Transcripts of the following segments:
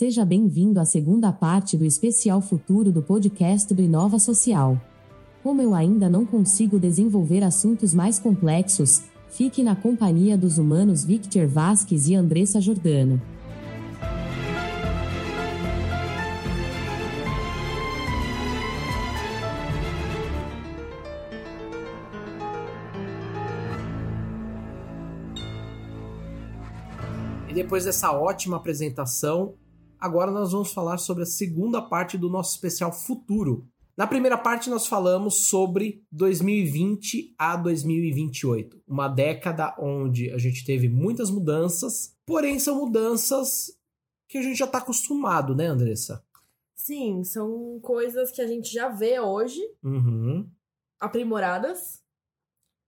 Seja bem-vindo à segunda parte do especial futuro do podcast do Inova Social. Como eu ainda não consigo desenvolver assuntos mais complexos, fique na companhia dos humanos Victor Vasquez e Andressa Jordano. E depois dessa ótima apresentação, agora nós vamos falar sobre a segunda parte do nosso especial futuro. Na primeira parte, nós falamos sobre 2020 a 2028, uma década onde a gente teve muitas mudanças, porém são mudanças que a gente já está acostumado, né, Andressa? Sim, são coisas que a gente já vê hoje, Uhum. aprimoradas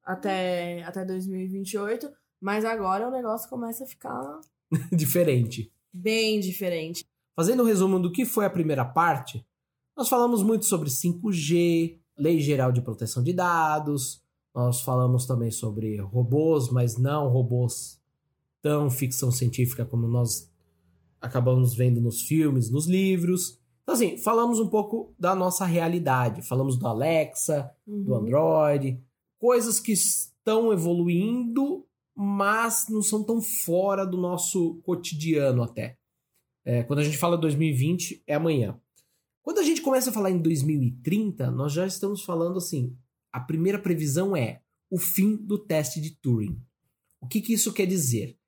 até, até 2028, mas agora o negócio começa a ficar Diferente. Bem diferente. Fazendo um resumo do que foi a primeira parte, nós falamos muito sobre 5G, Lei Geral de Proteção de Dados, nós falamos também sobre robôs, mas não robôs tão ficção científica como nós acabamos vendo nos filmes, nos livros. Então, assim, falamos um pouco da nossa realidade. Falamos do Alexa, do Uhum. Android, coisas que estão evoluindo, mas não são tão fora do nosso cotidiano até. É, quando a gente fala 2020, é amanhã. Quando a gente começa a falar em 2030, nós já estamos falando assim: a primeira previsão é o fim do teste de Turing. O que, que isso quer dizer?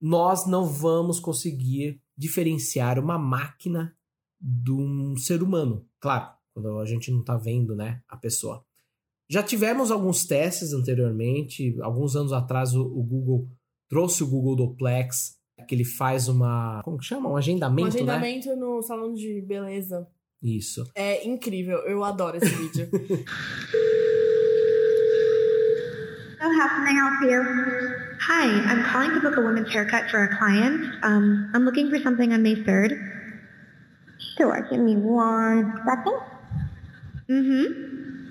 Nós não vamos conseguir diferenciar uma máquina de um ser humano. Claro, quando a gente não está vendo né, a pessoa. Já tivemos alguns testes anteriormente. Alguns anos atrás, o, o Google trouxe o Google Duplex, que ele faz uma. Como que chama? Um Um agendamento, né? agendamento no salão de beleza. Isso. É incrível, eu adoro esse vídeo. So how can I help you? Hi, I'm calling to book a women's haircut for a client. Um, I'm looking for something on May 3rd. Sure, give me one second. Mm-hmm.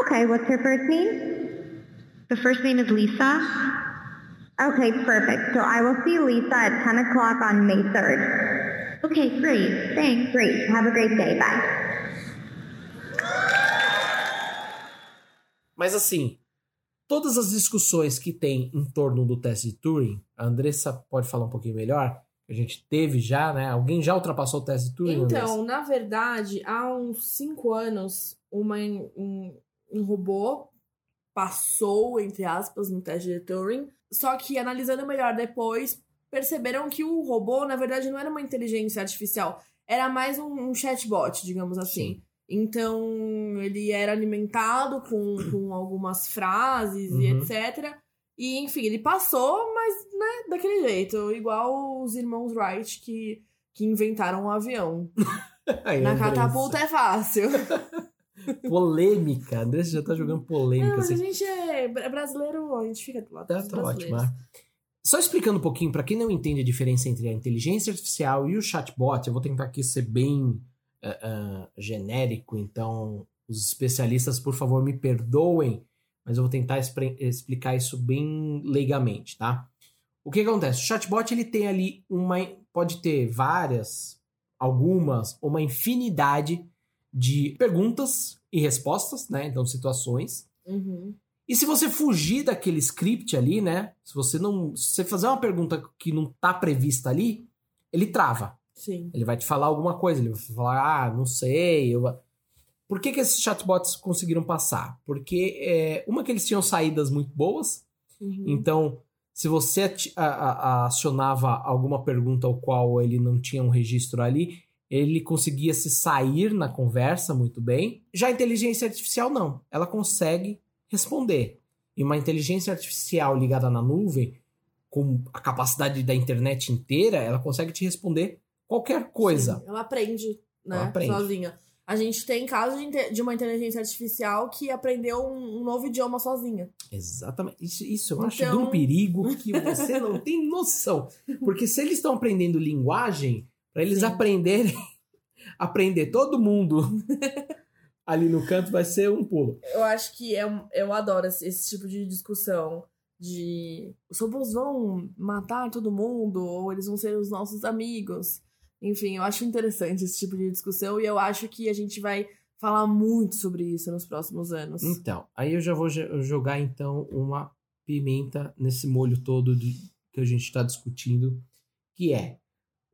Okay, what's her first name? The first name is Lisa. Okay, perfect. So I will see Lisa at 10 o'clock on May 3rd. Okay, great. Thanks. Great. Have a great day. Bye. Mas assim, todas as discussões que tem em torno do teste de Turing, a Andressa pode falar um pouquinho melhor. A gente teve já, né? Alguém já ultrapassou o teste de Turing? Andressa? Então, na verdade, há uns cinco anos, uma, um, um robô passou, entre aspas, no teste de Turing. Só que, analisando melhor depois, perceberam que o robô, na verdade, não era uma inteligência artificial. Era mais um, um chatbot, digamos assim. Sim. Então, ele era alimentado com, com algumas frases e Uhum. etc. E, enfim, ele passou, mas, né, daquele jeito. Igual os irmãos Wright que, que inventaram um avião. Na Andressa. catapulta é fácil. Polêmica. A Andressa já tá jogando polêmica. Não, mas a assim. gente é bra- brasileiro, a gente fica do lado Tá, dos tá ótimo. né? Só explicando um pouquinho, para quem não entende a diferença entre a inteligência artificial e o chatbot, eu vou tentar aqui ser bem ah, ah, genérico, então os especialistas, por favor, me perdoem, mas eu vou tentar explicar isso bem leigamente, tá? O que acontece? O chatbot ele tem ali uma. pode ter várias, algumas, uma infinidade de perguntas e respostas, né? Então, situações. Uhum. E se você fugir daquele script ali, né? Se você não. Se você fazer uma pergunta que não tá prevista ali, ele trava. Sim. Ele vai te falar alguma coisa, ele vai falar, ah, não sei. Eu... Por que, que esses chatbots conseguiram passar? Porque, é, uma, que eles tinham saídas muito boas, Uhum. então, se você acionava alguma pergunta ao qual ele não tinha um registro ali, ele conseguia se sair na conversa muito bem. Já a inteligência artificial não, ela consegue responder. E uma inteligência artificial ligada na nuvem, com a capacidade da internet inteira, ela consegue te responder qualquer coisa. Sim, ela aprende, né? Ela aprende. Sozinha. A gente tem casos de, uma inteligência artificial que aprendeu um, novo idioma sozinha. Exatamente. Isso, isso eu acho de Então- um perigo que você não tem noção. Porque se eles estão aprendendo linguagem, para eles Sim. aprenderem, aprender todo mundo ali no canto vai ser um pulo. Eu acho que é, um- eu adoro esse, esse tipo de discussão de os robôs vão matar todo mundo ou eles vão ser os nossos amigos. Enfim, eu acho interessante esse tipo de discussão e eu acho que a gente vai falar muito sobre isso nos próximos anos. Então, aí eu já vou jo- jogar então uma pimenta nesse molho todo de- que a gente está discutindo, que é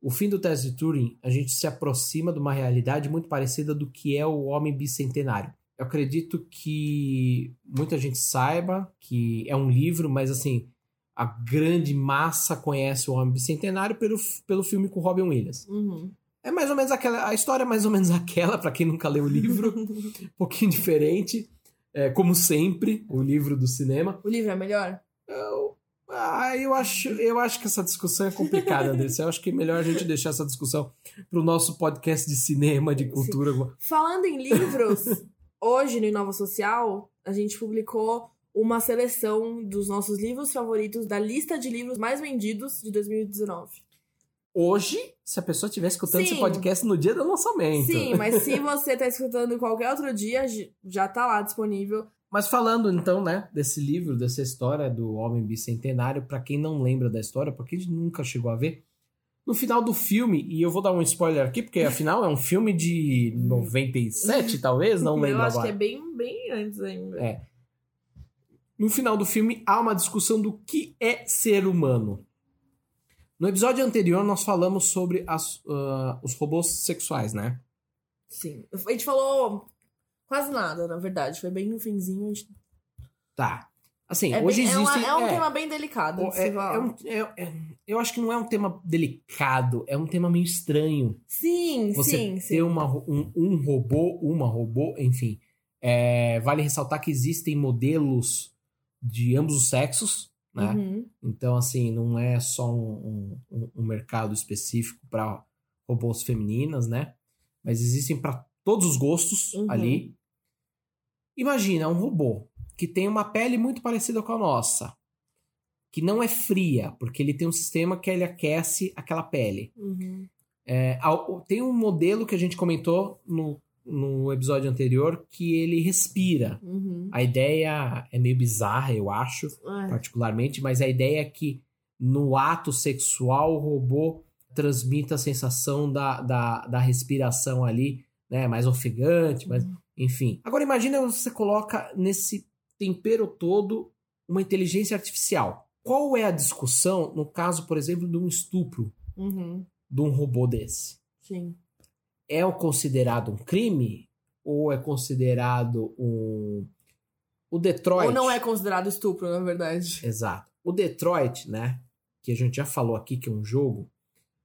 o fim do teste de Turing, a gente se aproxima de uma realidade muito parecida do que é o homem bicentenário. Eu acredito que muita gente saiba que é um livro, mas assim, a grande massa conhece o homem bicentenário pelo, pelo filme com Robin Williams. Uhum. É mais ou menos aquela, a história é mais ou menos aquela, para quem nunca leu o livro, um pouquinho diferente, é, como sempre, o livro do cinema. o livro é melhor? Eu, ah, eu acho, eu acho que essa discussão é complicada, Andressa. Eu acho que é melhor a gente deixar essa discussão pro nosso podcast de cinema, de cultura. Falando em livros, hoje no Inova Social, a gente publicou uma seleção dos nossos livros favoritos da lista de livros mais vendidos de 2019. Hoje, se a pessoa estiver escutando Sim. esse podcast no dia do lançamento. Sim, mas se você tá escutando qualquer outro dia, já tá lá disponível. Mas falando então, né, desse livro, dessa história do Homem Bicentenário, pra quem não lembra da história, porque a gente nunca chegou a ver, no final do filme, e eu vou dar um spoiler aqui, porque afinal é um filme de 97, talvez, não lembro Eu acho agora. que é bem, bem antes ainda. É. No final do filme há uma discussão do que é ser humano. No episódio anterior nós falamos sobre as, ah, os robôs sexuais, né? Sim. A gente falou quase nada, na verdade. Foi bem no finzinho. a gente- Tá. Assim, É, hoje bem- é, uma- existe. é um é, tema bem delicado. de é- é um- é- é- eu acho que não é um tema delicado, é um tema meio estranho. Sim, Você sim, ter sim. uma, um, um robô, uma robô, enfim. É, vale ressaltar que existem modelos de ambos os sexos, né? Uhum. Então, assim, não é só um, um- um mercado específico para robôs femininas, né? Mas existem para todos os gostos Uhum. ali. Imagina um robô que tem uma pele muito parecida com a nossa, que não é fria, porque ele tem um sistema que ele aquece aquela pele. Uhum. É, tem um modelo que a gente comentou no, no episódio anterior que ele respira. Uhum. A ideia é meio bizarra, eu acho É. particularmente, mas a ideia é que no ato sexual o robô transmita a sensação da, da, da respiração ali, né? Mais ofegante, mas enfim. Agora imagina você coloca nesse tempero todo uma inteligência artificial. Qual é a discussão no caso, por exemplo, de um estupro Uhum. de um robô desse? Sim. É o considerado um crime ou é considerado um o Detroit Ou não é considerado estupro, na verdade. Exato. O Detroit, né? Que a gente já falou aqui que é um jogo.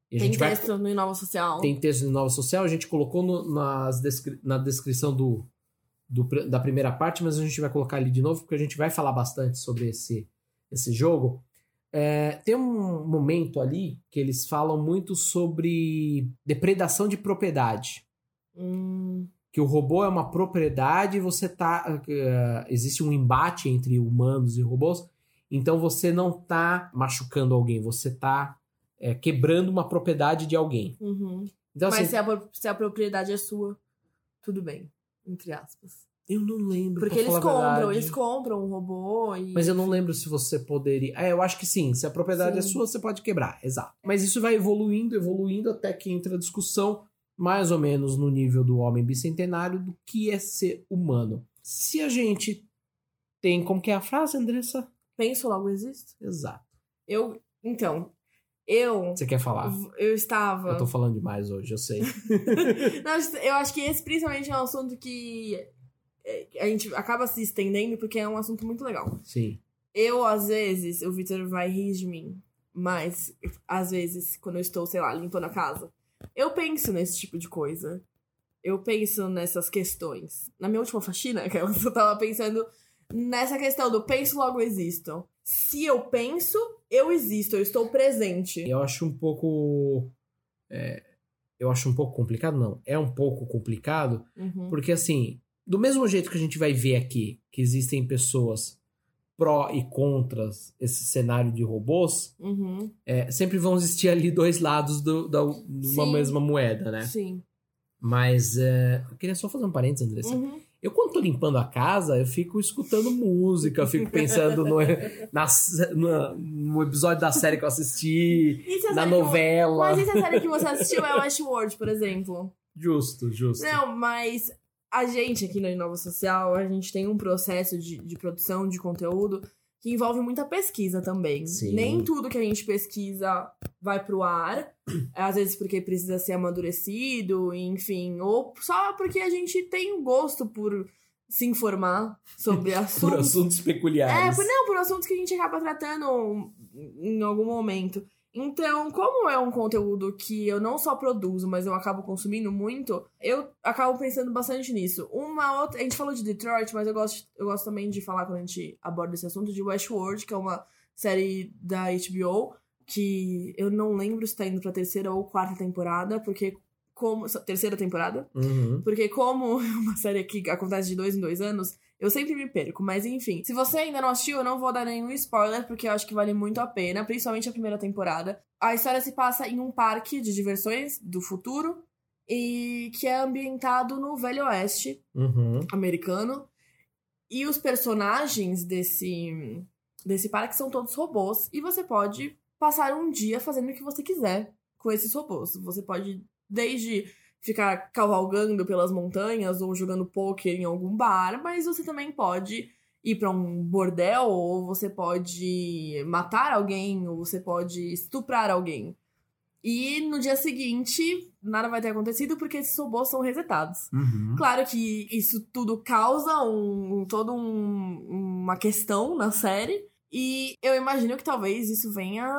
E a Tem gente vai. texto no Inova Social. Tem texto de Nova Social, a gente colocou no- nas descri- na descrição do, do da primeira parte, mas a gente vai colocar ali de novo, porque a gente vai falar bastante sobre esse, esse jogo. É, tem um momento ali que eles falam muito sobre depredação de propriedade. Hum, Que o robô é uma propriedade e você tá. eh, existe um embate entre humanos e robôs, então você não tá machucando alguém, você tá eh, quebrando uma propriedade de alguém. uhum. Então, Mas assim, se a, se a propriedade é sua, tudo bem. Entre aspas. eu não lembro. Porque eles compram, eles compram um robô e. Mas eu não lembro se você poderia. É, eu acho que sim. Se a propriedade é Sim. sua, você pode quebrar. Exato. Mas isso vai evoluindo, evoluindo, até que entra a discussão, mais ou menos no nível do homem bicentenário, do que é ser humano. Se a gente tem. Como que é a frase, Andressa? Penso logo existo. Exato. Eu. Então, eu. Você quer falar? Eu estava. Eu tô falando demais hoje, eu sei. Não, eu acho que esse principalmente é um assunto que é, a gente acaba se estendendo porque é um assunto muito legal. Sim. Eu, às vezes, o Victor vai rir de mim, mas às vezes, quando eu estou, sei lá, limpando a casa, eu penso nesse tipo de coisa. Eu penso nessas questões. Na minha última faxina, que eu tava pensando nessa questão do penso logo existo. Se eu penso, eu existo, eu estou presente. Eu acho um pouco. é, eu acho um pouco complicado, não. É um pouco complicado, Uhum. porque assim, do mesmo jeito que a gente vai ver aqui que existem pessoas pró e contras esse cenário de robôs, Uhum. é, sempre vão existir ali dois lados do, da, de uma mesma moeda, né? Sim. Mas é, eu queria só fazer um parênteses, Andressa. Uhum. Eu, quando tô limpando a casa, eu fico escutando música, eu fico pensando no, na, na- no episódio da série que eu assisti, na novela. Mas e se a série que você assistiu é Westworld, por exemplo? Justo, justo. Não, mas a gente aqui na Inova Social, a gente tem um processo de, de produção de conteúdo que envolve muita pesquisa também. Sim. Nem tudo que a gente pesquisa vai pro ar, às vezes porque precisa ser amadurecido, enfim, ou só porque a gente tem um gosto por se informar sobre Por assuntos. assuntos É, peculiares. por, não, por assuntos que a gente acaba tratando em algum momento. Então, como é um conteúdo que eu não só produzo, mas eu acabo consumindo muito, eu acabo pensando bastante nisso. Uma outra. A gente falou de Detroit, mas eu gosto, eu gosto também de falar quando a gente aborda esse assunto de Westworld, que é uma série da HBO, que eu não lembro se tá indo pra terceira ou quarta temporada, porque como. Terceira temporada? Uhum. Porque como é uma série que acontece de dois em dois anos, eu sempre me perco. Mas enfim, se você ainda não assistiu, eu não vou dar nenhum spoiler, porque eu acho que vale muito a pena, principalmente a primeira temporada. A história se passa em um parque de diversões do futuro, e que é ambientado no Velho Oeste Uhum. americano. E os personagens desse, desse parque são todos robôs. E você pode passar um dia fazendo o que você quiser com esses robôs. Você pode, desde ficar cavalgando pelas montanhas ou jogando poker em algum bar, mas você também pode ir pra um bordel, ou você pode matar alguém, ou você pode estuprar alguém. E no dia seguinte, nada vai ter acontecido porque esses robôs são resetados. Uhum. Claro que isso tudo causa um, um- todo um- uma questão na série. E eu imagino que talvez isso venha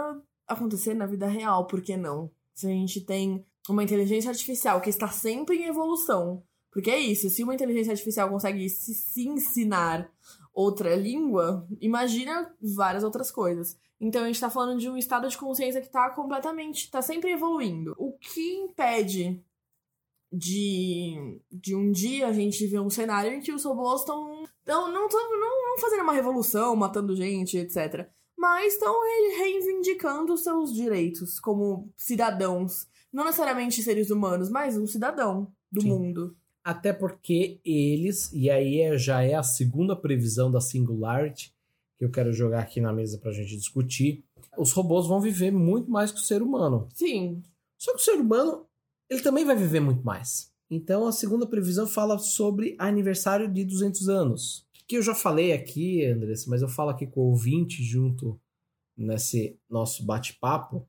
acontecer na vida real, por que não? Se a gente tem uma inteligência artificial que está sempre em evolução. Porque é isso, se uma inteligência artificial consegue se, se ensinar outra língua, imagina várias outras coisas. Então a gente tá falando de um estado de consciência que tá completamente, tá sempre evoluindo. O que impede de, de um dia a gente ver um cenário em que os robôs estão não, não, não, fazendo uma revolução, matando gente, etc. Mas estão reivindicando seus direitos como cidadãos. Não necessariamente seres humanos, mas um cidadão do Sim. mundo. Até porque eles, e aí é- já é a segunda previsão da Singularity, que eu quero jogar aqui na mesa pra gente discutir, os robôs vão viver muito mais que o ser humano. Sim, Só que o ser humano, ele também vai viver muito mais. Então a segunda previsão fala sobre aniversário de 200 anos. Que eu já falei aqui, Andressa, mas eu falo aqui com o ouvinte junto nesse nosso bate-papo,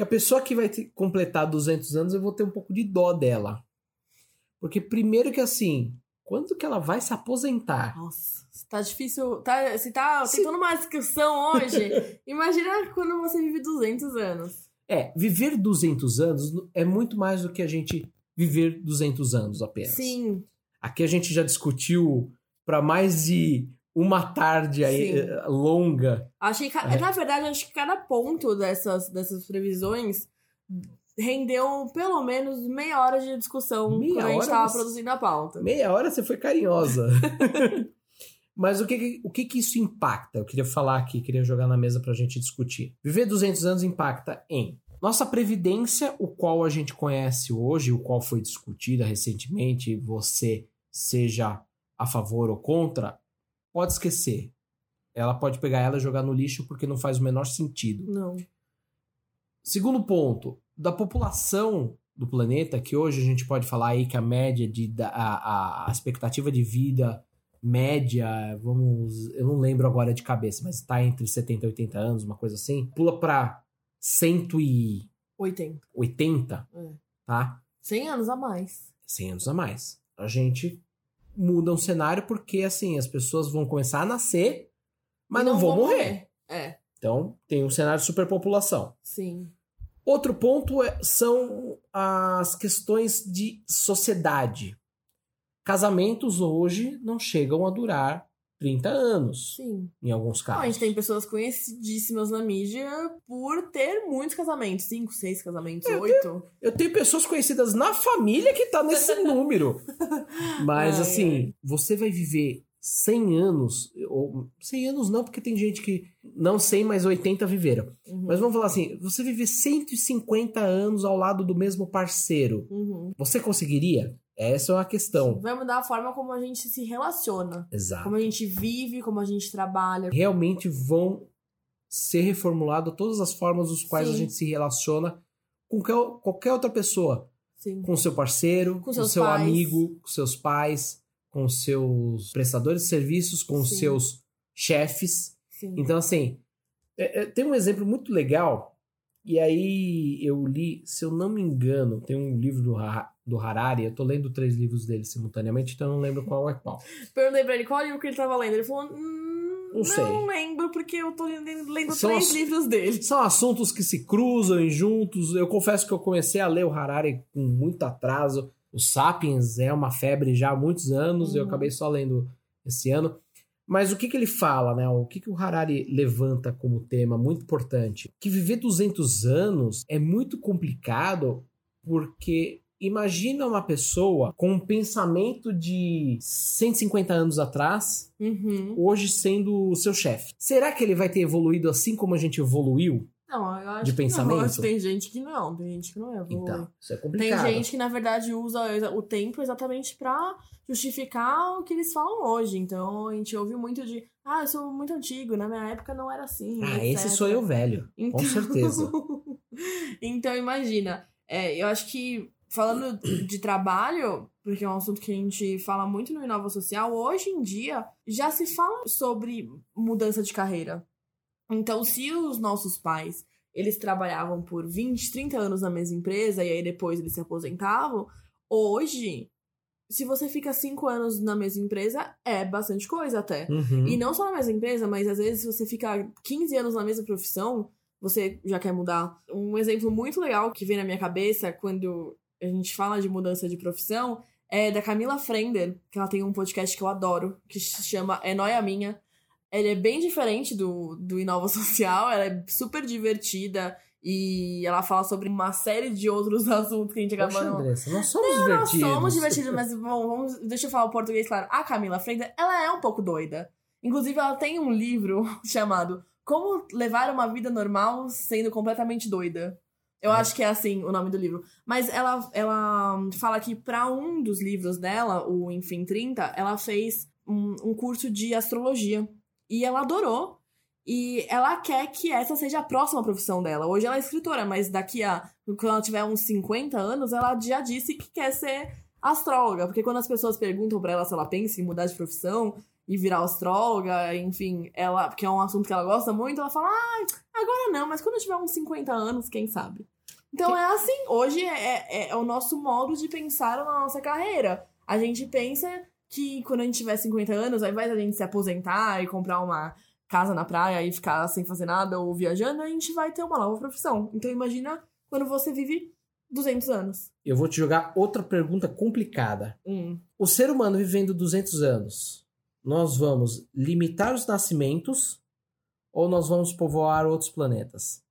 que a pessoa que vai completar 200 anos, eu vou ter um pouco de dó dela. Porque primeiro que assim, quando que ela vai se aposentar? Nossa, tá difícil. Tá, se tá Se- tem toda uma discussão hoje, imagina quando você vive 200 anos. É, viver 200 anos é muito mais do que a gente viver 200 anos apenas. Sim, Aqui a gente já discutiu para mais de uma tarde aí, Sim. eh, longa. achei É. na verdade, acho que cada ponto dessas, dessas previsões rendeu pelo menos meia hora de discussão Meia quando a gente hora, tava mas- produzindo a pauta. Meia hora você foi carinhosa. Mas o que, que- o que, que isso impacta? Eu queria falar aqui, queria jogar na mesa para a gente discutir. Viver 200 anos impacta em nossa previdência, o qual a gente conhece hoje, o qual foi discutida recentemente, você seja a favor ou contra, pode esquecer. Ela pode pegar ela e jogar no lixo porque não faz o menor sentido. Não. Segundo ponto, da população do planeta, que hoje a gente pode falar aí que a média de da- a, a expectativa de vida média, vamos, eu não lembro agora de cabeça, mas tá entre 70 e 80 anos, uma coisa assim, pula para 180, 80. É. tá? 100 anos a mais. 100 anos a mais. A gente muda um cenário porque assim, as pessoas vão começar a nascer, mas E não, vão morrer. É, Então, tem um cenário de superpopulação. sim. Outro ponto é- são as questões de sociedade. Casamentos hoje não chegam a durar 30 anos, Sim. em alguns Não, casos. a gente tem pessoas conhecidíssimas na mídia por ter muitos casamentos. Cinco, seis casamentos, Eu oito. Eu tenho pessoas conhecidas na família que tá nesse número. Mas Ai, assim, você vai viver 100 anos, ou 100 anos não, porque tem gente que não 100, mas 80 viveram. Uhum. Mas vamos falar assim, você viver 150 anos ao lado do mesmo parceiro, Uhum. você conseguiria? Essa é uma questão. Vai mudar a forma como a gente se relaciona. Exato. Como a gente vive, como a gente trabalha. Realmente vão ser reformuladas todas as formas dos quais a Sim. gente se relaciona com qual- qualquer outra pessoa. Sim. com seu parceiro, com, Com seu pais. amigo, com seus pais, com seus prestadores de serviços, com Sim. seus chefes. Então, assim, é- é- tem um exemplo muito legal. E aí eu li, se eu não me engano, tem um livro do, Ha- do Harari. Eu tô lendo três livros dele simultaneamente, então eu não lembro qual é qual. Perguntei pra ele qual livro que ele tava lendo. Ele falou: hum, Não sei. Não lembro, porque eu tô lendo, São três livros dele. São assuntos que se cruzam e juntos. Eu confesso que eu comecei a ler o Harari com muito atraso. O Sapiens é uma febre já há muitos anos, eu Uhum. acabei só lendo esse ano. Mas o que, que ele fala, né? O que, que o Harari levanta como tema muito importante? Que viver 200 anos é muito complicado porque imagina uma pessoa com um pensamento de 150 anos atrás, Uhum. hoje sendo o seu chefe. Será que ele vai ter evoluído assim como a gente evoluiu? Não, eu acho De que pensamento? Não. Acho que Tem gente que não, tem gente que não é. Então, isso é Tem complicado. gente que, na verdade, usa o tempo exatamente pra justificar o que eles falam hoje. Então, a gente ouve muito de, ah, eu sou muito antigo, na minha época não era assim. Ah, etc. esse sou eu velho, com Então- certeza. então, imagina. é, eu acho que, falando de trabalho, porque é um assunto que a gente fala muito no Inova Social, hoje em dia já se fala sobre mudança de carreira. Então, se os nossos pais eles trabalhavam por 20, 30 anos na mesma empresa e aí depois eles se aposentavam, hoje, se você fica 5 anos na mesma empresa, é bastante coisa até. Uhum. E não só na mesma empresa, mas às vezes se você fica 15 anos na mesma profissão, você já quer mudar. Um exemplo muito legal que vem na minha cabeça quando a gente fala de mudança de profissão é da Camila Frender, que ela tem um podcast que eu adoro, que se chama É Noia Minha. Ela é bem diferente do, do Inova Social, ela é super divertida e ela fala sobre uma série de outros assuntos que a gente acaba Poxa, não, Andressa, nós somos nós divertidos. somos divertidos, mas bom, vamos, deixa eu falar o português claro. A Camila Frender, ela é um pouco doida. Inclusive, ela tem um livro chamado Como Levar uma Vida Normal Sendo Completamente Doida. Eu É. acho que é assim o nome do livro. Mas ela, ela fala que para um dos livros dela, o Enfim 30, ela fez um, um curso de astrologia. E ela adorou. E ela quer que essa seja a próxima profissão dela. Hoje ela é escritora, mas daqui a. Quando ela tiver uns 50 anos, ela já disse que quer ser astróloga. Porque quando as pessoas perguntam pra ela se ela pensa em mudar de profissão e virar astróloga, enfim, ela. Porque é um assunto que ela gosta muito, ela fala, ah, agora não, mas quando eu tiver uns 50 anos, quem sabe? Então é assim, hoje é, é, é o nosso modo de pensar na nossa carreira. A gente pensa que quando a gente tiver 50 anos, ao invés da gente se aposentar e comprar uma casa na praia e ficar sem fazer nada ou viajando, a gente vai ter uma nova profissão. Então imagina quando você vive 200 anos. Eu vou te jogar outra pergunta complicada. Hum. O ser humano vivendo 200 anos, nós vamos limitar os nascimentos ou nós vamos povoar outros planetas?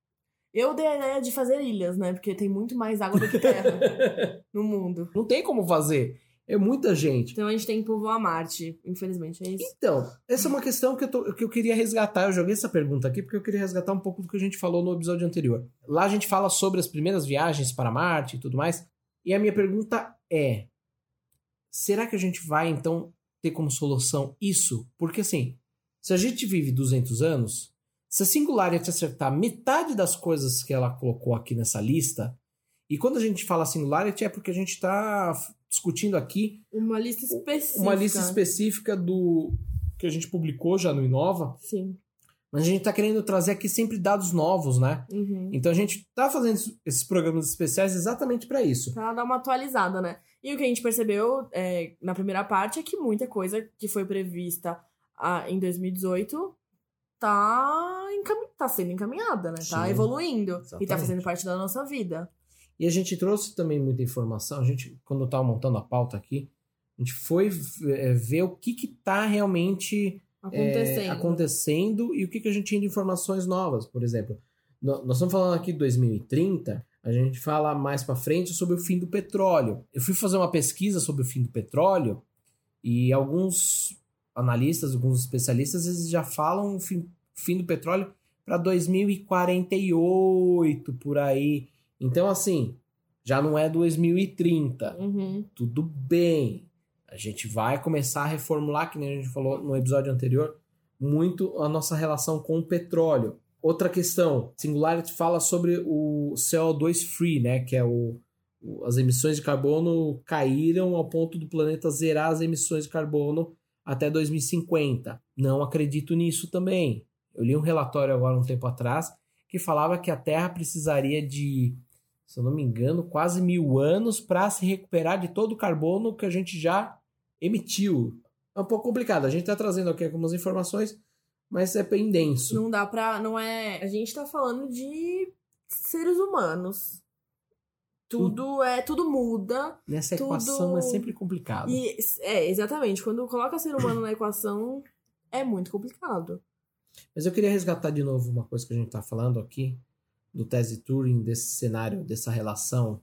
Eu dei a ideia de fazer ilhas, né? Porque tem muito mais água do que terra no mundo. Não tem como fazer. É muita gente. Então a gente tem que povoar Marte, infelizmente, é isso. Então, essa é uma questão que eu, tô- que eu queria resgatar. Eu joguei essa pergunta aqui porque eu queria resgatar um pouco do que a gente falou no episódio anterior. Lá a gente fala sobre as primeiras viagens para Marte e tudo mais. E a minha pergunta é: será que a gente vai então ter como solução isso? Porque assim, se a gente vive 200 anos, se a Singularity acertar metade das coisas que ela colocou aqui nessa lista, e quando a gente fala Singularity é porque a gente está discutindo aqui Uma lista específica. uma lista específica do que a gente publicou já no Inova, Sim. mas a gente tá querendo trazer aqui sempre dados novos, né? Uhum. Então a gente tá fazendo esses programas especiais exatamente para isso. Pra dar uma atualizada, né? E o que a gente percebeu é, na primeira parte é que muita coisa que foi prevista ah, em 2018 tá, encami tá sendo encaminhada, né? Tá evoluindo. E tá exatamente. fazendo parte da nossa vida. E a gente trouxe também muita informação. A gente, quando eu tava montando a pauta aqui, a gente foi é, ver o que que tá realmente Acontecendo. é, acontecendo e o que, que a gente tinha de informações novas, por exemplo. Nós estamos falando aqui de 2030, a gente fala mais para frente sobre o fim do petróleo. Eu fui fazer uma pesquisa sobre o fim do petróleo e alguns analistas, alguns especialistas, eles já falam o fim, fim do petróleo para 2048 por aí. Então, assim, já não é 2030 Uhum. tudo bem. A gente vai começar a reformular, que nem a gente falou no episódio anterior, muito a nossa relação com o petróleo. Outra questão, Singularity fala sobre o CO2 free, né, que é o, o- as emissões de carbono caíram ao ponto do planeta zerar as emissões de carbono até 2050. Não acredito nisso também. Eu li um relatório agora um tempo atrás que falava que a Terra precisaria de se eu não me engano, quase mil anos para se recuperar de todo o carbono que a gente já emitiu. É um pouco complicado. A gente está trazendo aqui algumas informações, mas é bem denso. Não dá pra. Não é. A gente tá falando de seres humanos. Tudo é. Tudo muda. Nessa tudo- equação é sempre complicado. E é, exatamente. Quando coloca ser humano na equação, é muito complicado. Mas eu queria resgatar de novo uma coisa que a gente está falando aqui, do tese Turing, desse cenário, dessa relação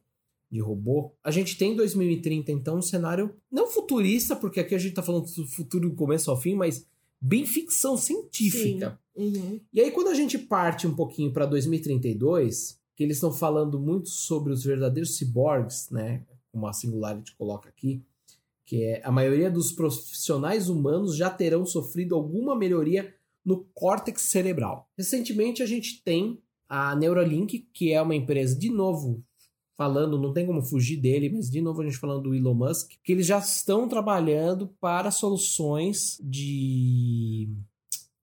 de robô. A gente tem em 2030, então, um cenário não futurista, porque aqui a gente está falando do futuro do começo ao fim, mas bem ficção científica. Uhum. E aí, quando a gente parte um pouquinho para 2032, que eles estão falando muito sobre os verdadeiros ciborgues, né? Como a Singularity coloca aqui, que é a maioria dos profissionais humanos já terão sofrido alguma melhoria no córtex cerebral. Recentemente, a gente tem a Neuralink, que é uma empresa, de novo, falando, não tem como fugir dele, mas de novo a gente falando do Elon Musk, que eles já estão trabalhando para soluções de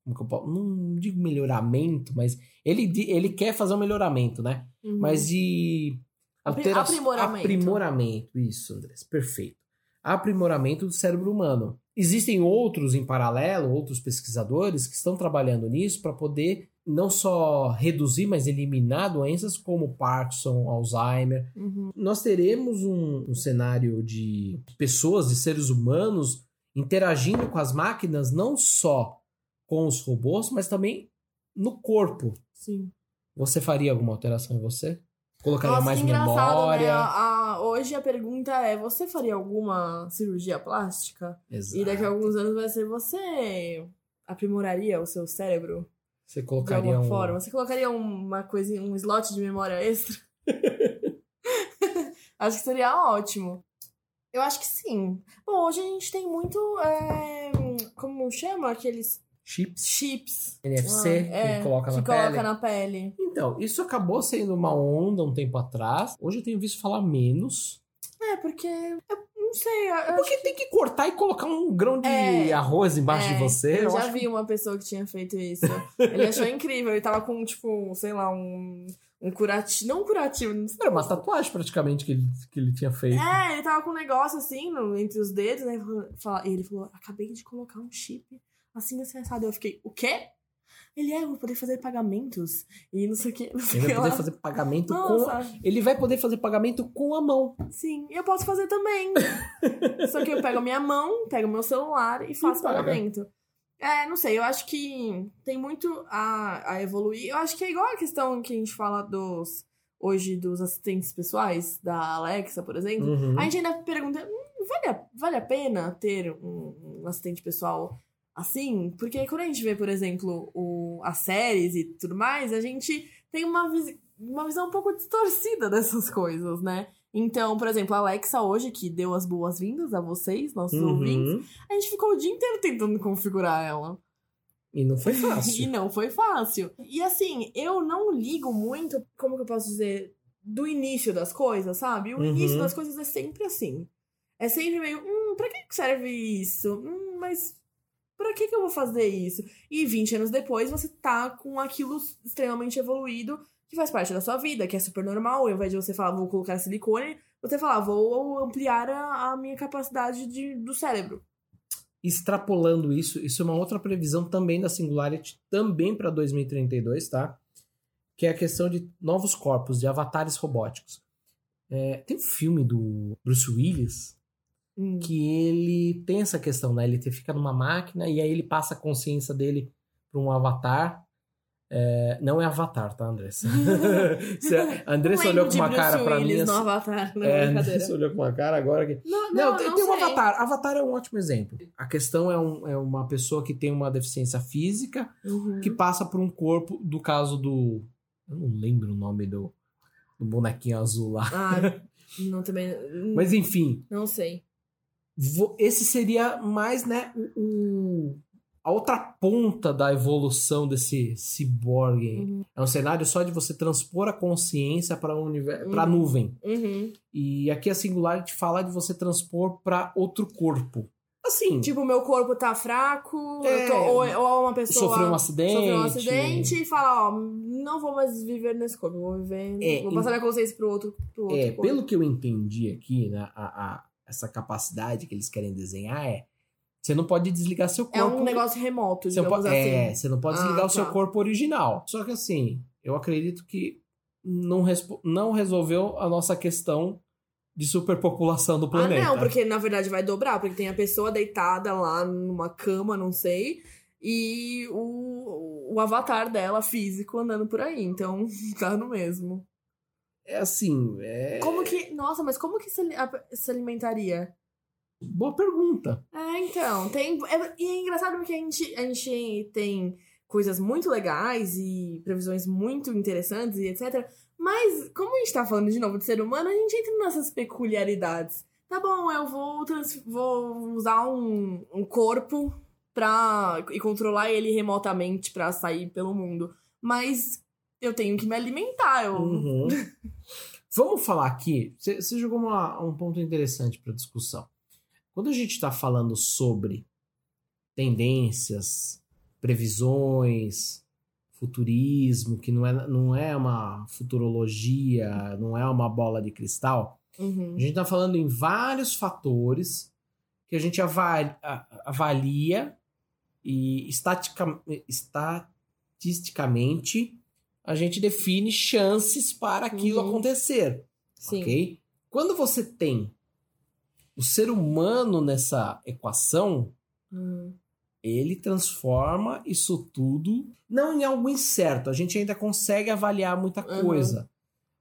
como que eu posso, não digo melhoramento, mas ele, ele quer fazer um melhoramento, né? Uhum. Mas de altera- aprimoramento. aprimoramento, isso, Andrés, perfeito. Aprimoramento do cérebro humano. Existem outros em paralelo, outros pesquisadores que estão trabalhando nisso para poder não só reduzir, mas eliminar doenças como Parkinson, Alzheimer, Uhum. nós teremos um, um cenário de pessoas, de seres humanos interagindo com as máquinas, não só com os robôs, mas também no corpo. Sim. Você faria alguma alteração em você? Colocaria Nossa, mais engraçado, memória? né? A- a- hoje a pergunta é: você faria alguma cirurgia plástica? Exato. E daqui a alguns anos vai ser: você aprimoraria o seu cérebro Você de colocaria um... forma? Você colocaria uma coisa, um slot de memória extra? acho que seria ótimo. Eu acho que sim. Bom, hoje a gente tem muito. é, como chama? Aqueles chips, chips. NFC, Ah, que é, coloca que na coloca pele. na pele. Então, isso acabou sendo uma onda um tempo atrás. Hoje eu tenho visto falar menos. É, porque. Eu não sei. eu- eu Porque tem que cortar e colocar um grão de É, arroz embaixo de É, você. Eu, já acho vi uma pessoa que tinha feito isso. Ele achou incrível. Ele tava com, tipo, sei lá, um, um curativo. Não um curativo. Não. Era uma tatuagem praticamente que ele, que ele tinha feito. É, ele tava com um negócio assim no- entre os dedos, né? E ele falou: Acabei de colocar um chip assim assim assado. Eu fiquei: O quê? Ele é, eu vou poder fazer pagamentos. E não sei o que. Não sei Ele vai poder lá. fazer pagamento com. Nossa, Ele vai poder fazer pagamento com a mão. sim. E eu posso fazer também. Só que eu pego a minha mão, pego meu celular e faço paga. pagamento. É, não sei, eu acho que tem muito a, a evoluir. Eu acho que é igual a questão que a gente fala dos hoje dos assistentes pessoais, da Alexa, por exemplo. Uhum. A gente ainda pergunta, "Hum, vale a, vale a pena ter um, um assistente pessoal assim? Porque quando a gente vê, por exemplo, o, as séries e tudo mais, a gente tem uma, vis- uma visão um pouco distorcida dessas coisas, né? Então, por exemplo, a Alexa hoje, que deu as boas-vindas a vocês, nossos ouvintes, Uhum. a gente ficou o dia inteiro tentando configurar ela. E não foi E fácil. não foi fácil. E assim, eu não ligo muito, como que eu posso dizer, do início das coisas, sabe? O Uhum. início das coisas é sempre assim. É sempre meio, hum, pra que que serve isso? Hum, mas pra que que eu vou fazer isso? E 20 anos depois você tá com aquilo extremamente evoluído que faz parte da sua vida, que é super normal. Ao invés de você falar, vou colocar silicone, você falar, vou ampliar a, a minha capacidade de, do cérebro. Extrapolando isso, isso é uma outra previsão também da Singularity, também para 2032, tá? Que é a questão de novos corpos, de avatares robóticos. É, tem um filme do Bruce Willis Hum. que ele tem essa questão, né? Ele fica numa máquina e aí ele passa a consciência dele para um avatar. É, não é avatar, tá, Andressa? Andressa Não olhou com uma Bruce cara pra mim. Willis assim- Avatar, não é. Andressa olhou com uma cara agora que. Não, Não, não, tem, não tem um avatar. Avatar é um ótimo exemplo. A questão é, um- é uma pessoa que tem uma deficiência física Uhum. que passa por um corpo, do caso do. Eu não lembro o nome do, do bonequinho azul lá. Ah, não também. Mas enfim, Não sei. Esse seria mais, né, o, a outra ponta da evolução desse ciborgue. Uhum. É um cenário só de você transpor a consciência para univer- pra Uhum. nuvem. Uhum. E aqui a Singularity fala de você transpor para outro corpo. Assim, Tipo, o meu corpo tá fraco, É. tô- ou, ou uma pessoa sofreu um acidente. sofreu um acidente e fala, ó, não vou mais viver nesse corpo, vou viver, É, vou passar minha consciência pro outro, pro outro É, corpo. pelo que eu entendi aqui, né, a, a- essa capacidade que eles querem desenhar é você não pode desligar seu corpo. É um negócio remoto, você não digamos pode, assim. É, você não pode Ah, desligar o seu tá. corpo original. Só que assim, eu acredito que não, não resolveu a nossa questão de superpopulação do Ah, planeta. não, porque na verdade vai dobrar, porque tem a pessoa deitada lá numa cama, não sei, e o, o avatar dela físico andando por aí, então tá no mesmo. É assim, é... Como que. Nossa, mas como que se, se alimentaria? Boa pergunta. É, então, tem. é- e é engraçado porque a gente, a gente tem coisas muito legais e previsões muito interessantes e etc. Mas, como a gente tá falando de novo de ser humano, a gente entra nessas peculiaridades. Tá bom, eu vou, trans- vou usar um, um corpo pra, e controlar ele remotamente pra sair pelo mundo. Mas eu tenho que me alimentar. Eu, Uhum. Vamos falar aqui. Você jogou uma- um ponto interessante para discussão. Quando a gente está falando sobre tendências, previsões, futurismo, que não é, não é uma futurologia, não é uma bola de cristal, Uhum. a gente está falando em vários fatores que a gente ava- a- avalia e estatica- estatisticamente a gente define chances para aquilo Uhum. acontecer, Sim. ok? Quando você tem o ser humano nessa equação, Uhum. ele transforma isso tudo não em algo incerto. A gente ainda consegue avaliar muita Uhum. coisa,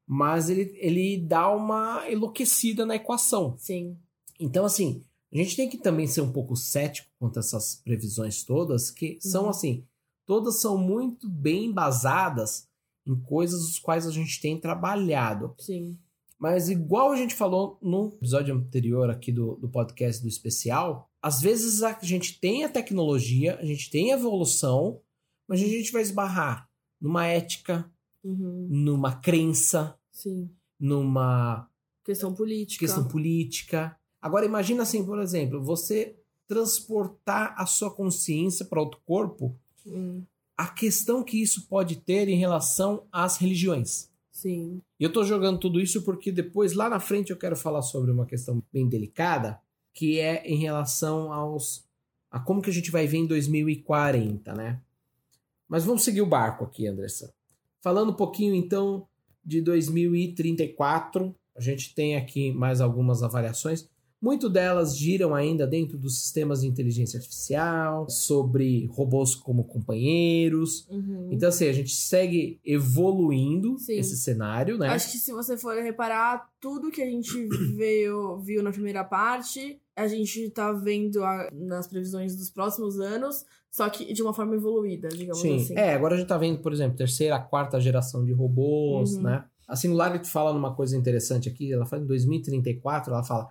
mas ele, ele dá uma enlouquecida na equação. Sim. Então, assim, a gente tem que também ser um pouco cético quanto a essas previsões todas, que são Uhum. assim, todas são muito bem embasadas em coisas as quais a gente tem trabalhado. Sim. Mas igual a gente falou no episódio anterior aqui do, do podcast do especial, às vezes a gente tem a tecnologia, a gente tem a evolução, mas a gente vai esbarrar numa ética, Uhum. numa crença, Sim. numa Questão política. questão política. Agora imagina assim, por exemplo, você transportar a sua consciência para outro corpo, Hum, a questão que isso pode ter em relação às religiões. sim. E eu tô jogando tudo isso porque depois, lá na frente, eu quero falar sobre uma questão bem delicada, que é em relação aos. a como que a gente vai ver em 2040, né? Mas vamos seguir o barco aqui, Andressa. Falando um pouquinho então de 2034, a gente tem aqui mais algumas avaliações. Muito delas giram ainda dentro dos sistemas de inteligência artificial, sobre robôs como companheiros. Uhum. Então, assim, a gente segue evoluindo Sim. esse cenário, né? Acho que se você for reparar, tudo que a gente veio, viu na primeira parte, a gente tá vendo a- nas previsões dos próximos anos, só que de uma forma evoluída, digamos Sim. assim. É, agora a gente tá vendo, por exemplo, terceira, quarta geração de robôs, Uhum. né? A Singularity fala numa coisa interessante aqui, ela fala em 2034, ela fala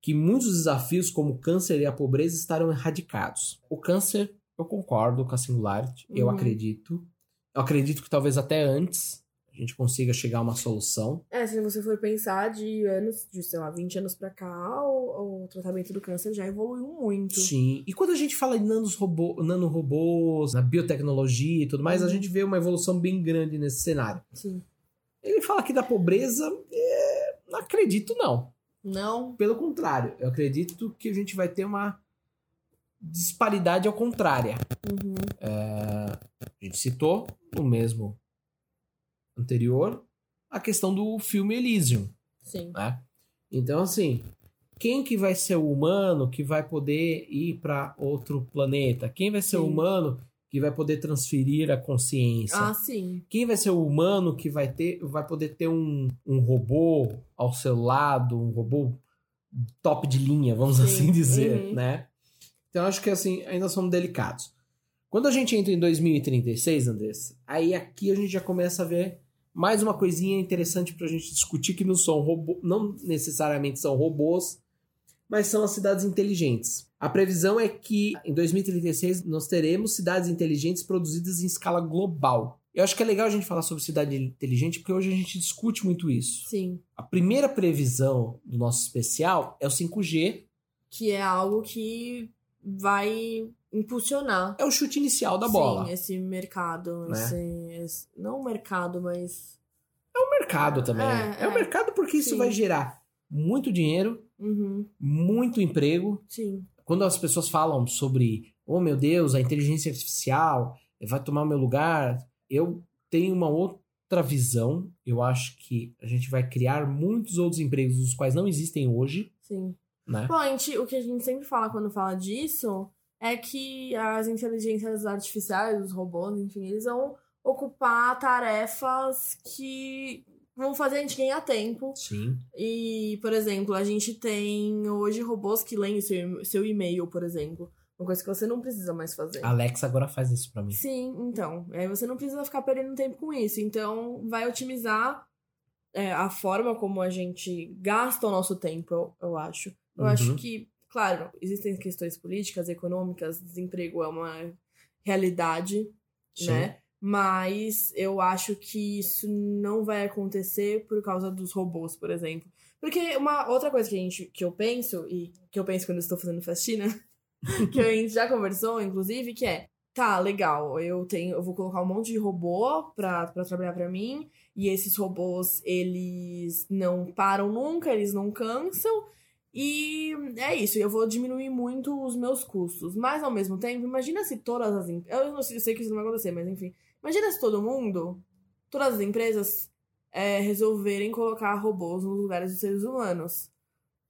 que muitos desafios como o câncer e a pobreza estarão erradicados. O câncer, eu concordo com a Singularity, eu Uhum. acredito. Eu acredito que talvez até antes a gente consiga chegar a uma solução. É, se você for pensar de anos, de sei lá, 20 anos pra cá, o, o tratamento do câncer já evoluiu muito. Sim. E quando a gente fala em nanos robô, nanorobôs, na biotecnologia e tudo mais, a Uhum. gente vê uma evolução bem grande nesse cenário. Sim. Ele fala aqui da pobreza, é, não acredito não. Não? Pelo contrário, eu acredito que a gente vai ter uma disparidade ao contrária. Uhum. A gente citou no mesmo anterior a questão do filme Elysium, Sim. né? Então, assim, Quem que vai ser o humano que vai poder ir para outro planeta? Quem vai ser o Sim. humano que vai poder transferir a consciência? Ah, sim. Quem vai ser o humano que vai ter, vai poder ter um, um robô ao seu lado, um robô top de linha, vamos Sim, assim dizer, uhum. né? Então acho que assim, ainda somos delicados. Quando a gente entra em 2036, Andressa, aí aqui a gente já começa a ver mais uma coisinha interessante pra gente discutir que não são robô, não necessariamente são robôs, mas são as cidades inteligentes. A previsão é que em 2036 nós teremos cidades inteligentes produzidas em escala global. Eu acho que é legal a gente falar sobre cidade inteligente porque hoje a gente discute muito isso. Sim. A primeira previsão do nosso especial é o 5G, Que é algo que vai impulsionar. é o chute inicial da bola. Sim, esse mercado. Né? Esse, esse- não o mercado, mas. É o mercado também. É, É, o é. mercado porque isso Sim. vai gerar muito dinheiro, Uhum, muito emprego. sim. Quando as pessoas falam sobre, oh meu Deus, a inteligência artificial vai tomar meu lugar, eu tenho uma outra visão. Eu acho que a gente vai criar muitos outros empregos, os quais não existem hoje, Sim. né? Bom, gente, o que a gente sempre fala quando fala disso é que as inteligências artificiais, os robôs, enfim, eles vão ocupar tarefas que vão fazer a gente ganhar tempo. Sim. E, por exemplo, a gente tem hoje robôs que leem seu, seu e-mail, por exemplo. Uma coisa que você não precisa mais fazer. Alexa agora faz isso pra mim. Sim, então. Aí você não precisa ficar perdendo tempo com isso. Então, vai otimizar é, a forma como a gente gasta o nosso tempo, eu, eu acho. Eu Uhum. acho que, claro, existem questões políticas, econômicas, desemprego é uma realidade, Sim. né? Mas eu acho que isso não vai acontecer por causa dos robôs, por exemplo. Porque uma outra coisa que, a gente, que eu penso, e que eu penso quando estou fazendo faxina, que a gente já conversou, inclusive, que é, tá, legal, eu tenho, eu vou colocar um monte de robô pra, pra trabalhar pra mim, e esses robôs, eles não param nunca, eles não cansam, e é isso, eu vou diminuir muito os meus custos. Mas, ao mesmo tempo, imagina se todas as eu não sei, eu sei que isso não vai acontecer, mas enfim, imagina se todo mundo, todas as empresas, é, resolverem colocar robôs nos lugares dos seres humanos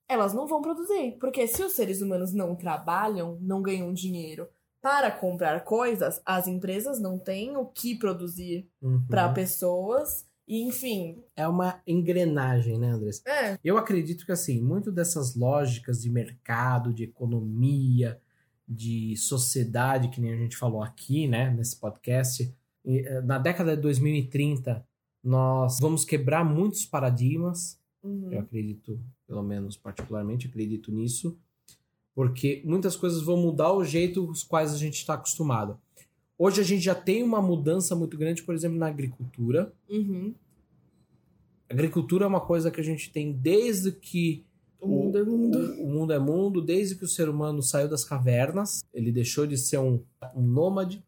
elas não vão produzir. Porque se os seres humanos não trabalham, não ganham dinheiro para comprar coisas, as empresas não têm o que produzir Uhum. para pessoas. E, enfim. É uma engrenagem, né, Andressa? É. Eu acredito que, assim, muito dessas lógicas de mercado, de economia, de sociedade, que nem a gente falou aqui, né, nesse podcast, na década de 2030, nós vamos quebrar muitos paradigmas. Uhum. Eu acredito, pelo menos particularmente, acredito nisso, porque muitas coisas vão mudar o jeito os quais a gente está acostumado. Hoje a gente já tem uma mudança muito grande, por exemplo, na agricultura. Uhum. Agricultura é uma coisa que a gente tem desde que O mundo é mundo. o, o mundo é mundo, desde que o ser humano saiu das cavernas, ele deixou de ser um, um nômade,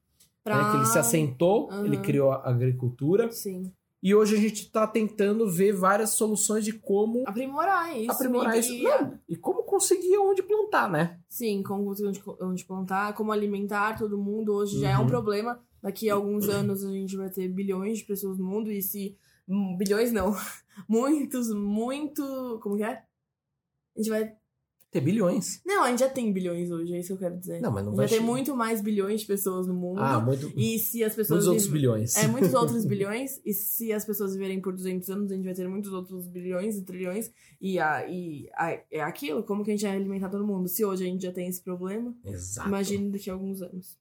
né, que ele se assentou, Uhum. ele criou a agricultura, Sim. e hoje a gente está tentando ver várias soluções de como Aprimorar isso. aprimorar e- isso. e- Não, e como conseguir onde plantar, né? Sim, como onde, onde plantar, como alimentar todo mundo. Hoje já é um Uhum. problema. Daqui a alguns anos a gente vai ter bilhões de pessoas no mundo. E se. hum, Bilhões não. Muitos, muito. Como que é? A gente vai. Ter bilhões. Não, a gente já tem bilhões hoje, é isso que eu quero dizer. Não, mas não vai já tem chegar. muito mais bilhões de pessoas no mundo. Ah, muito, E se as pessoas. muitos outros bilhões. É, muitos outros bilhões. E se as pessoas viverem por 200 anos, a gente vai ter muitos outros bilhões e trilhões. E, a, e a, é aquilo, como que a gente vai alimentar todo mundo? Se hoje a gente já tem esse problema, Exato. imagine daqui a alguns anos.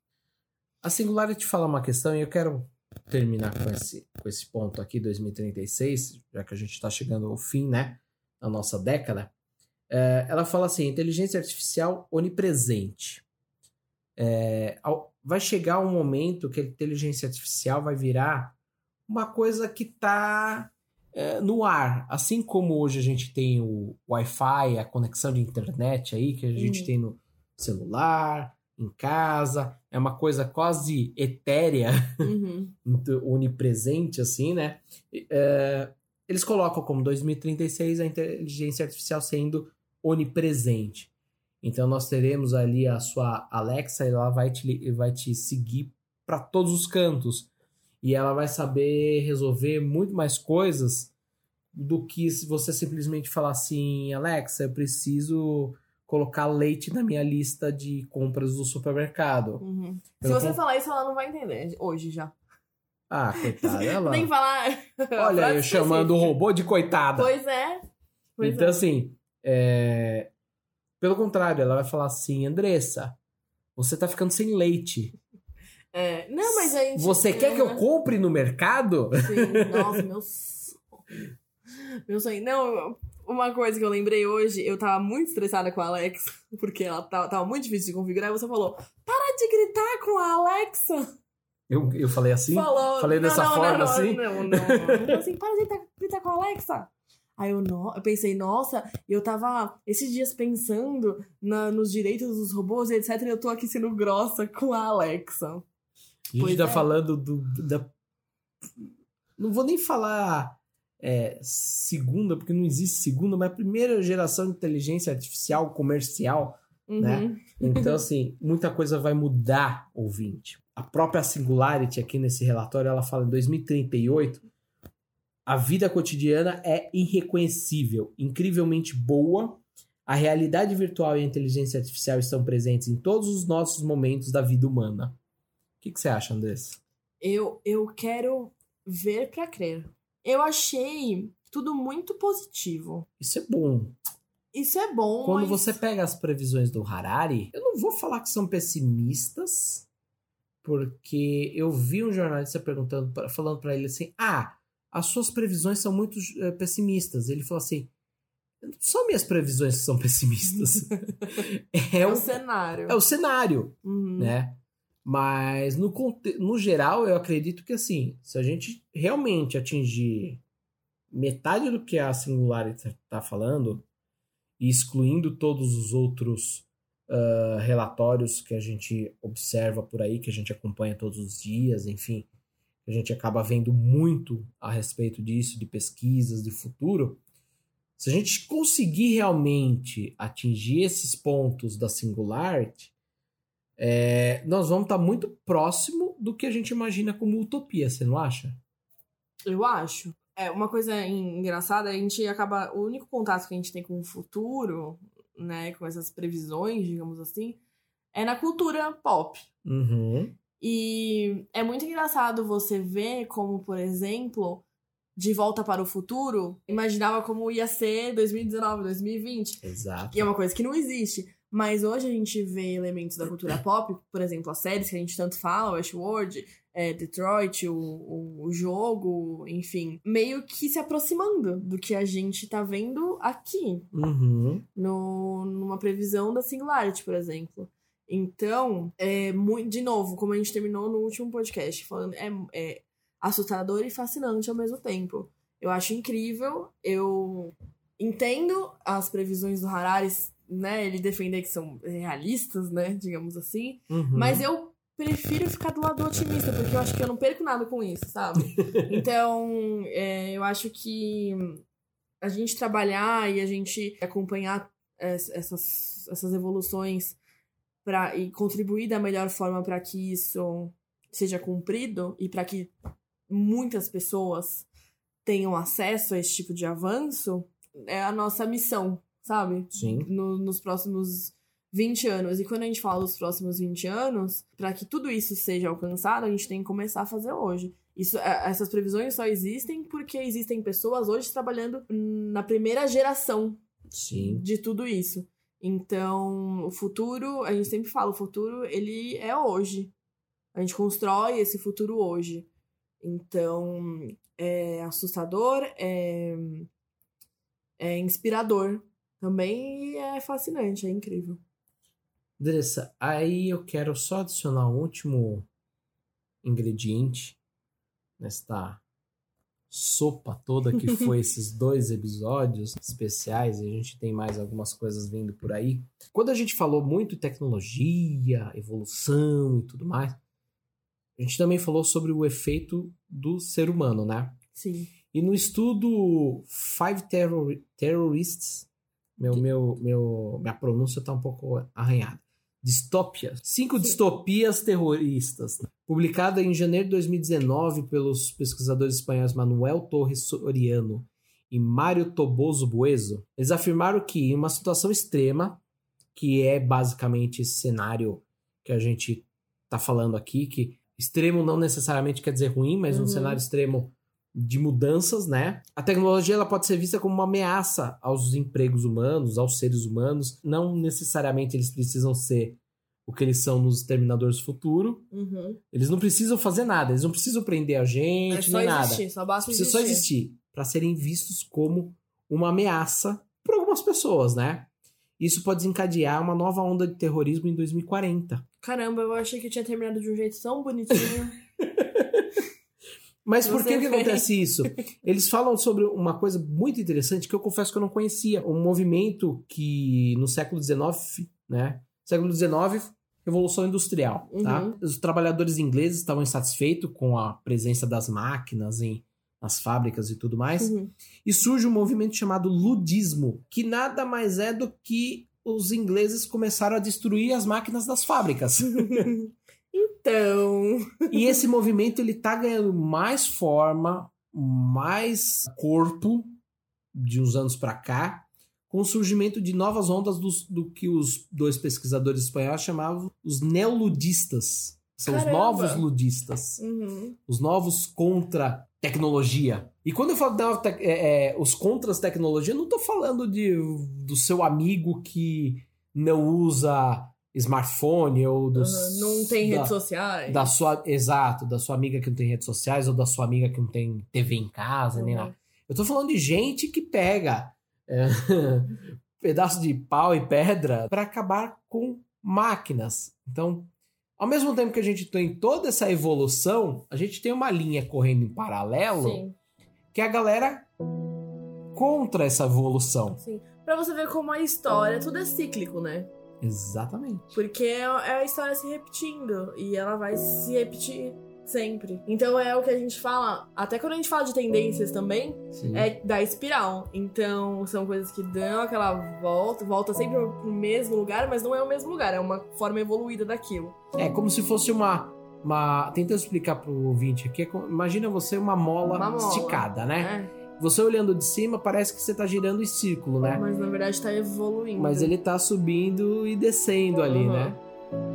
A Singularity fala uma questão e eu quero terminar com esse, com esse ponto aqui, 2036, já que a gente está chegando ao fim, né, da nossa década. É, ela fala assim, inteligência artificial onipresente. É, ao- vai chegar um momento que a inteligência artificial vai virar uma coisa que está no ar. Assim como hoje a gente tem o Wi-Fi, a conexão de internet aí, que a gente Uhum. tem no celular, em casa, é uma coisa quase etérea, Uhum. onipresente, assim, né? É, eles colocam como 2036 a inteligência artificial sendo onipresente. Então nós teremos ali a sua Alexa, ela vai te, vai te seguir para todos os cantos. E ela vai saber resolver muito mais coisas do que se você simplesmente falar assim, Alexa, eu preciso colocar leite na minha lista de compras do supermercado. Uhum. Se você com- falar isso, ela não vai entender. Hoje já. Ah, coitada, ela. Nem falar. Olha, eu chamando o robô de coitada. Pois é. Pois então, é. assim, é, pelo contrário, ela vai falar assim, Andressa, você tá ficando sem leite. É, Não, mas a gente. Você quer que eu compre no mercado? Sim, nossa, meu sonho. Meu sonho. Não, uma coisa que eu lembrei hoje, eu tava muito estressada com a Alexa, porque ela tava, tava muito difícil de configurar, e você falou: para de gritar com a Alexa. Eu, eu falei assim? falou. Falei não, dessa não, forma não, assim? Não, não, não. Ele falou assim: para de gritar, gritar com a Alexa. Aí eu, no, eu pensei, nossa, eu tava esses dias pensando na- nos direitos dos robôs etc. E eu tô aqui sendo grossa com a Alexa. A gente Pois tá é. falando do, da. Não vou nem falar é, segunda, porque não existe segunda, mas primeira geração de inteligência artificial comercial. Uhum. Né? Então, assim, muita coisa vai mudar, ouvinte. A própria Singularity, aqui nesse relatório, ela fala em 2038, a vida cotidiana é irreconhecível, incrivelmente boa. A realidade virtual e a inteligência artificial estão presentes em todos os nossos momentos da vida humana. O que, que você acha, Andressa? Eu, eu quero ver pra crer. Eu achei tudo muito positivo. Isso é bom. Isso é bom, Quando mas... você pega as previsões do Harari, eu não vou falar que são pessimistas, porque eu vi um jornalista perguntando, falando para ele assim: "Ah, as suas previsões são muito eh, pessimistas". Ele falou assim: "Não são minhas previsões que são pessimistas. é, É o o, cenário. é o cenário, Uhum. né? Mas no, no geral, eu acredito que assim, se a gente realmente atingir metade do que a Singularity está falando, e excluindo todos os outros ah, relatórios que a gente observa por aí, que a gente acompanha todos os dias, enfim, a gente acaba vendo muito a respeito disso, de pesquisas, de futuro. Se a gente conseguir realmente atingir esses pontos da Singularity, é, nós vamos estar muito próximo do que a gente imagina como utopia, você não acha? Eu acho. É, uma coisa en- engraçada, a gente acaba. O único contato que a gente tem com o futuro, né, com essas previsões, digamos assim, é na cultura pop. Uhum. E é muito engraçado você ver como, por exemplo, De Volta para o Futuro imaginava como ia ser 2019, 2020. Exato. E é uma coisa que não existe. Mas hoje a gente vê elementos da cultura pop, por exemplo, as séries que a gente tanto fala, Westworld, é, Detroit, o, o, o jogo, enfim, meio que se aproximando do que a gente tá vendo aqui, Uhum. no, numa previsão da Singularity, por exemplo. Então, é muito, de novo, como a gente terminou no último podcast, falando, é, é assustador e fascinante ao mesmo tempo. Eu acho incrível, eu entendo as previsões do Harari, né, ele defender que são realistas, né, digamos assim, Uhum. mas eu prefiro ficar do lado otimista, porque eu acho que eu não perco nada com isso, sabe? Então, é, eu acho que a gente trabalhar e a gente acompanhar es- essas, essas evoluções pra, e contribuir da melhor forma para que isso seja cumprido e para que muitas pessoas tenham acesso a esse tipo de avanço é a nossa missão, sabe? Sim. no- nos próximos 20 anos. E quando a gente fala dos próximos 20 anos, para que tudo isso seja alcançado, a gente tem que começar a fazer hoje. Isso, é, essas previsões só existem porque existem pessoas hoje trabalhando na primeira geração Sim. de tudo isso. Então, o futuro, a gente sempre fala, o futuro, ele é hoje. A gente constrói esse futuro hoje. Então, é assustador, é, é inspirador também é fascinante, é incrível. Andressa, aí eu quero só adicionar um último ingrediente nesta sopa toda que foi esses dois episódios especiais e a gente tem mais algumas coisas vindo por aí. Quando a gente falou muito em tecnologia, evolução e tudo mais, a gente também falou sobre o efeito do ser humano, né? Sim. E no estudo Five Terror- Terrorists, meu, meu, meu, minha pronúncia tá um pouco arranhada. Distópias. Cinco distopias terroristas. Publicada em janeiro de 2019 pelos pesquisadores espanhóis Manuel Torres Soriano e Mário Toboso Bueso, eles afirmaram que em uma situação extrema, que é basicamente esse cenário que a gente está falando aqui, que extremo não necessariamente quer dizer ruim, mas Uhum. um cenário extremo de mudanças, né? A tecnologia ela pode ser vista como uma ameaça aos empregos humanos, aos seres humanos. Não necessariamente eles precisam ser o que eles são nos Terminadores do Futuro. Uhum. Eles não precisam fazer nada, eles não precisam prender a É gente, só nem nada. existir, só basta Precisa existir. só existir para serem vistos como uma ameaça por algumas pessoas, né? Isso pode desencadear uma nova onda de terrorismo em 2040. Caramba, eu achei que tinha terminado de um jeito tão bonitinho. Mas por que, que acontece isso? Eles falam sobre uma coisa muito interessante que eu confesso que eu não conhecia. Um movimento que no século XIX, né? Século XIX, Revolução Industrial, tá? Uhum. Os trabalhadores ingleses estavam insatisfeitos com a presença das máquinas em, nas fábricas e tudo mais. Uhum. E surge um movimento chamado ludismo, que nada mais é do que os ingleses começaram a destruir as máquinas das fábricas. Então. e esse movimento ele tá ganhando mais forma, mais corpo de uns anos para cá, com o surgimento de novas ondas dos- do, que os dois pesquisadores espanhóis chamavam os neoludistas. São os Caramba! novos ludistas Uhum. os novos contra tecnologia. E quando eu falo tec- é, é, os contras tecnologia, eu não tô falando de, do seu amigo que não usa smartphone ou dos, Uhum. Não tem da, redes sociais. da sua exato, da sua amiga que não tem redes sociais ou da sua amiga que não tem TV em casa, nem Uhum. nada. Eu tô falando de gente que pega é, pedaço de pau e pedra para acabar com máquinas. Então, ao mesmo tempo que a gente tem toda essa evolução, a gente tem uma linha correndo em paralelo Sim, que é a galera contra essa evolução. sim. Pra você ver como a história, tudo é cíclico, né? Exatamente. Porque é é a história se repetindo e ela vai se repetir sempre. Então é o que a gente fala, até quando a gente fala de tendências também, Sim. é da espiral. Então são coisas que dão aquela volta, volta sempre pro mesmo lugar, mas não é o mesmo lugar, é uma forma evoluída daquilo. É como se fosse uma. uma tentando explicar pro ouvinte aqui, é imagina você uma mola, Uma mola. esticada, né? É, Você olhando de cima, parece que você tá girando em círculo, né? mas na verdade tá evoluindo. Mas ele tá subindo e descendo ali, Uhum. né?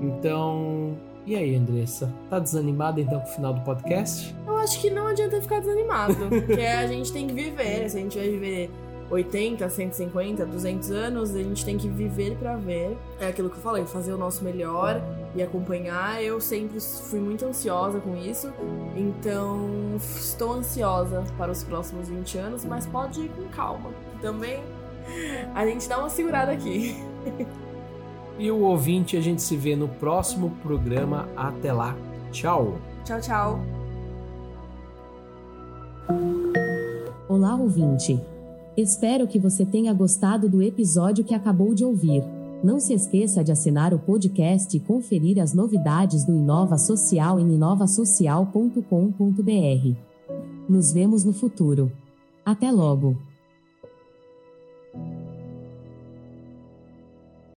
Então. E aí, Andressa? Tá desanimada então com o final do podcast? Eu acho que não adianta ficar desanimado. porque a gente tem que viver. Se a gente vai viver 80, 150, 200 anos, a gente tem que viver pra ver. É aquilo que eu falei, fazer o nosso melhor e acompanhar. Eu sempre fui muito ansiosa com isso. Então, estou ansiosa para os próximos 20 anos, mas pode ir com calma. Também a gente dá uma segurada aqui. E o ouvinte, a gente se vê no próximo programa. Até lá. Tchau. Tchau, tchau. Olá, ouvinte! Espero que você tenha gostado do episódio que acabou de ouvir. Não se esqueça de assinar o podcast e conferir as novidades do Inova Social em inovasocial.com.br. Nos vemos no futuro. Até logo!